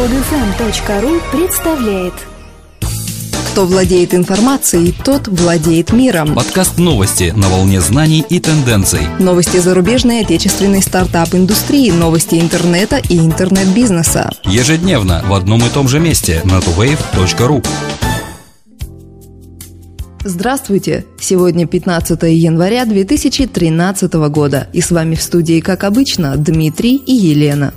Подфм.ру представляет Кто владеет информацией, тот владеет миром. Подкаст новости на волне знаний и тенденций. Новости зарубежной отечественной стартап-индустрии, новости интернета и интернет-бизнеса. Ежедневно в одном и том же месте на tuwave.ru. Здравствуйте! Сегодня 15 января 2013 года. И с вами в студии, как обычно, Дмитрий и Елена.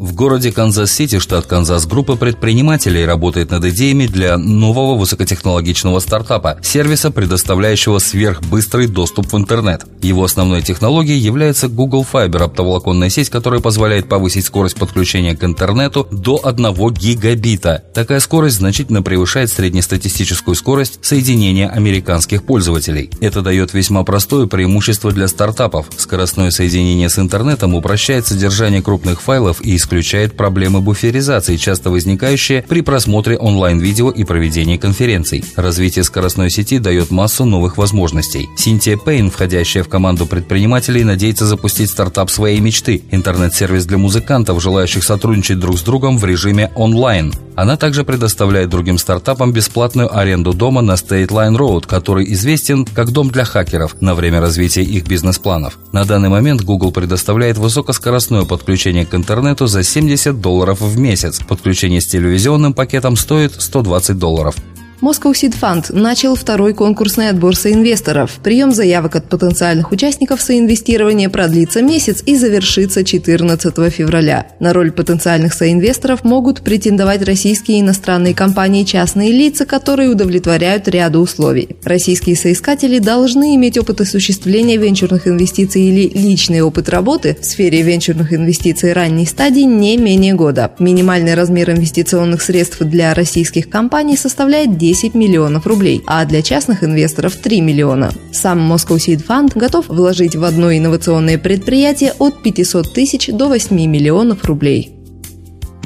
В городе Канзас-Сити, штат Канзас, группа предпринимателей работает над идеями для нового высокотехнологичного стартапа, сервиса, предоставляющего сверхбыстрый доступ в интернет. Его основной технологией является Google Fiber, оптоволоконная сеть, которая позволяет повысить скорость подключения к интернету до 1 гигабита. Такая скорость значительно превышает среднестатистическую скорость соединения американских пользователей. Это дает весьма простое преимущество для стартапов. Скоростное соединение с интернетом упрощает содержание крупных файлов и исключает проблемы буферизации, часто возникающие при просмотре онлайн-видео и проведении конференций. Развитие скоростной сети дает массу новых возможностей. Синтия Пейн, входящая в команду предпринимателей, надеется запустить стартап своей мечты – интернет-сервис для музыкантов, желающих сотрудничать друг с другом в режиме онлайн. Она также предоставляет другим стартапам бесплатную аренду дома на State Line Road, который известен как дом для хакеров на время развития их бизнес-планов. На данный момент Google предоставляет высокоскоростное подключение к интернету за 70 долларов в месяц. Подключение с телевизионным пакетом стоит 120 долларов. Moscow Seed Fund начал второй конкурсный отбор соинвесторов. Прием заявок от потенциальных участников соинвестирования продлится месяц и завершится 14 февраля. На роль потенциальных соинвесторов могут претендовать российские и иностранные компании и частные лица, которые удовлетворяют ряду условий. Российские соискатели должны иметь опыт осуществления венчурных инвестиций или личный опыт работы в сфере венчурных инвестиций ранней стадии не менее года. Минимальный размер инвестиционных средств для российских компаний составляет 10 10 миллионов рублей, а для частных инвесторов 3 миллиона. Сам Moscow Seed Fund готов вложить в одно инновационное предприятие от 500 тысяч до 8 миллионов рублей.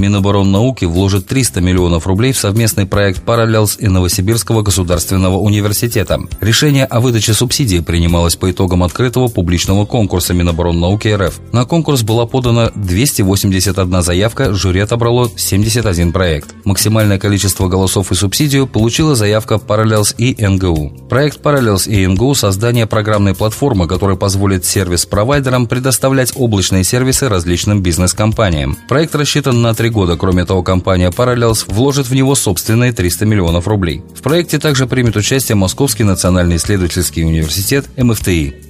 Минобороннауки вложит 300 миллионов рублей в совместный проект «Параллелс» и Новосибирского государственного университета. Решение о выдаче субсидии принималось по итогам открытого публичного конкурса Минобороннауки РФ. На конкурс была подана 281 заявка, жюри отобрало 71 проект. Максимальное количество голосов и субсидию получила заявка «Параллелс» и НГУ. Проект «Параллелс» и НГУ – создание программной платформы, которая позволит сервис-провайдерам предоставлять облачные сервисы различным бизнес-компаниям. Проект рассчитан на три года. Кроме того, компания Parallels вложит в него собственные 300 миллионов рублей. В проекте также примет участие Московский национальный исследовательский университет МФТИ.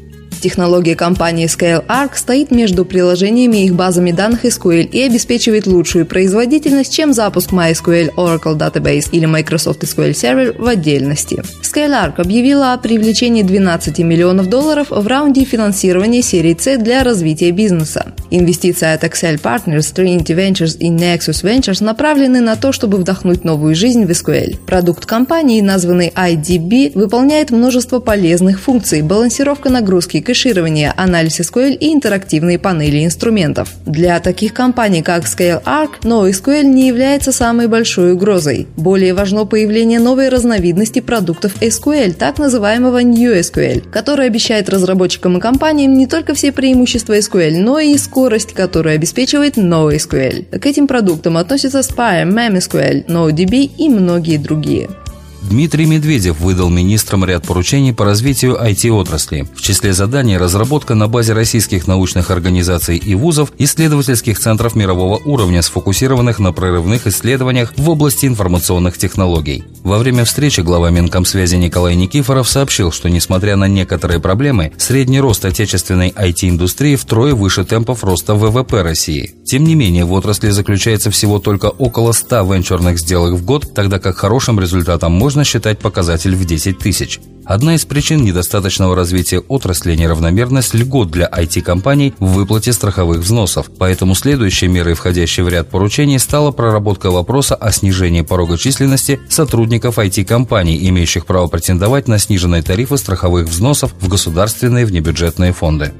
Технология компании ScaleArc стоит между приложениями и их базами данных SQL и обеспечивает лучшую производительность, чем запуск MySQL Oracle Database или Microsoft SQL Server в отдельности. ScaleArc объявила о привлечении 12 миллионов долларов в раунде финансирования серии C для развития бизнеса. Инвестиции от Excel Partners, Trinity Ventures и Nexus Ventures направлены на то, чтобы вдохнуть новую жизнь в SQL. Продукт компании, названный IDB, выполняет множество полезных функций – балансировка нагрузки, кэширование, анализ SQL и интерактивные панели инструментов. Для таких компаний, как ScaleArc, NoSQL не является самой большой угрозой. Более важно появление новой разновидности продуктов SQL, так называемого New SQL, который обещает разработчикам и компаниям не только все преимущества SQL, но и скорость, которую обеспечивает NoSQL. К этим продуктам относятся Spire, MemSQL, NoDB и многие другие. Дмитрий Медведев выдал министрам ряд поручений по развитию IT-отрасли. В числе заданий разработка на базе российских научных организаций и вузов исследовательских центров мирового уровня, сфокусированных на прорывных исследованиях в области информационных технологий. Во время встречи глава Минкомсвязи Николай Никифоров сообщил, что несмотря на некоторые проблемы, средний рост отечественной IT-индустрии втрое выше темпов роста ВВП России. Тем не менее, в отрасли заключается всего только около 100 венчурных сделок в год, тогда как хорошим результатом можно можно считать показатель в 10 тысяч. Одна из причин недостаточного развития отрасли – неравномерность льгот для IT-компаний в выплате страховых взносов. Поэтому следующей мерой, входящей в ряд поручений, стала проработка вопроса о снижении порога численности сотрудников IT-компаний, имеющих право претендовать на сниженные тарифы страховых взносов в государственные внебюджетные фонды.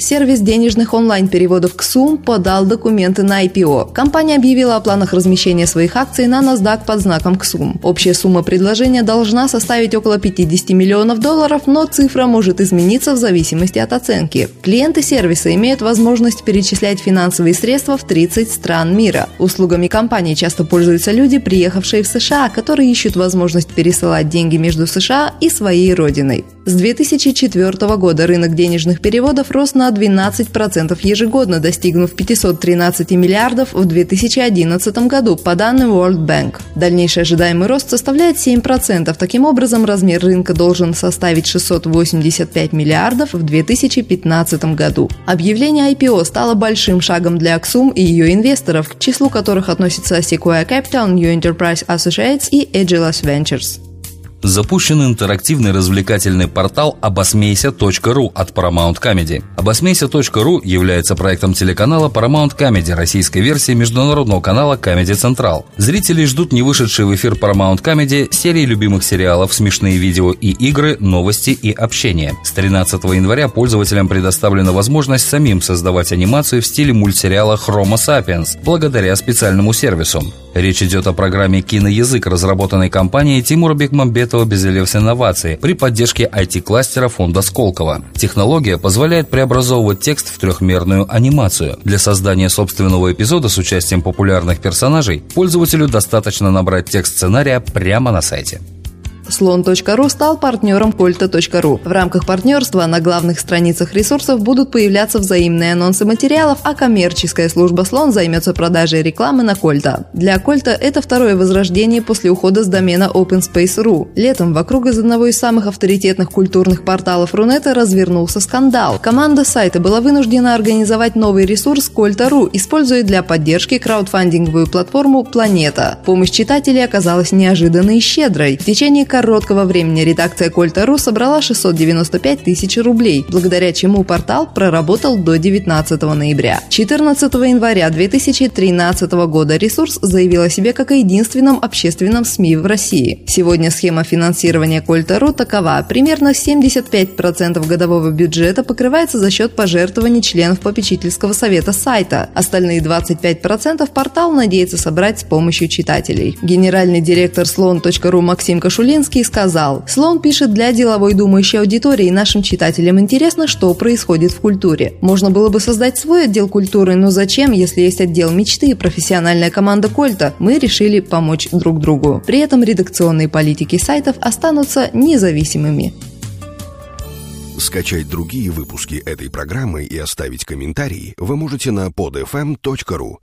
Сервис денежных онлайн-переводов Xum подал документы на IPO. Компания объявила о планах размещения своих акций на NASDAQ под знаком Xum. Общая сумма предложения должна составить около 50 миллионов долларов, но цифра может измениться в зависимости от оценки. Клиенты сервиса имеют возможность перечислять финансовые средства в 30 стран мира. Услугами компании часто пользуются люди, приехавшие в США, которые ищут возможность пересылать деньги между США и своей родиной. С 2004 года рынок денежных переводов рос на 12% ежегодно, достигнув 513 миллиардов в 2011 году, по данным World Bank. Дальнейший ожидаемый рост составляет 7%. Таким образом, размер рынка должен составить 685 миллиардов в 2015 году. Объявление IPO стало большим шагом для Axum и ее инвесторов, к числу которых относятся Sequoia Capital, New Enterprise Associates и Agilis Ventures запущен интерактивный развлекательный портал обосмейся.ру от Paramount Comedy. Обосмейся.ру является проектом телеканала Paramount Comedy, российской версии международного канала Comedy Central. Зрители ждут не вышедшие в эфир Paramount Comedy серии любимых сериалов, смешные видео и игры, новости и общение. С 13 января пользователям предоставлена возможность самим создавать анимацию в стиле мультсериала Homo sapiens благодаря специальному сервису. Речь идет о программе «Киноязык», разработанной компанией Тимура Бекмамбетова «Безелевс инновации» при поддержке IT-кластера фонда Сколково. Технология позволяет преобразовывать текст в трехмерную анимацию. Для создания собственного эпизода с участием популярных персонажей пользователю достаточно набрать текст сценария прямо на сайте. Слон.ру стал партнером Кольта.ру. В рамках партнерства на главных страницах ресурсов будут появляться взаимные анонсы материалов, а коммерческая служба Слон займется продажей рекламы на Кольта. Для Кольта это второе возрождение после ухода с домена OpenSpace.ru. Летом вокруг из одного из самых авторитетных культурных порталов Рунета развернулся скандал. Команда сайта была вынуждена организовать новый ресурс Кольта.ру, используя для поддержки краудфандинговую платформу «Планета». Помощь читателей оказалась неожиданной и щедрой. В течение короткого времени редакция Кольта.ру собрала 695 тысяч рублей, благодаря чему портал проработал до 19 ноября. 14 января 2013 года ресурс заявил о себе как о единственном общественном СМИ в России. Сегодня схема финансирования Кольта.ру такова. Примерно 75% годового бюджета покрывается за счет пожертвований членов попечительского совета сайта. Остальные 25% портал надеется собрать с помощью читателей. Генеральный директор слон.ру Максим Кашулинский Зеленский сказал, «Слон пишет для деловой думающей аудитории, и нашим читателям интересно, что происходит в культуре. Можно было бы создать свой отдел культуры, но зачем, если есть отдел мечты и профессиональная команда Кольта? Мы решили помочь друг другу. При этом редакционные политики сайтов останутся независимыми». Скачать другие выпуски этой программы и оставить комментарии вы можете на podfm.ru.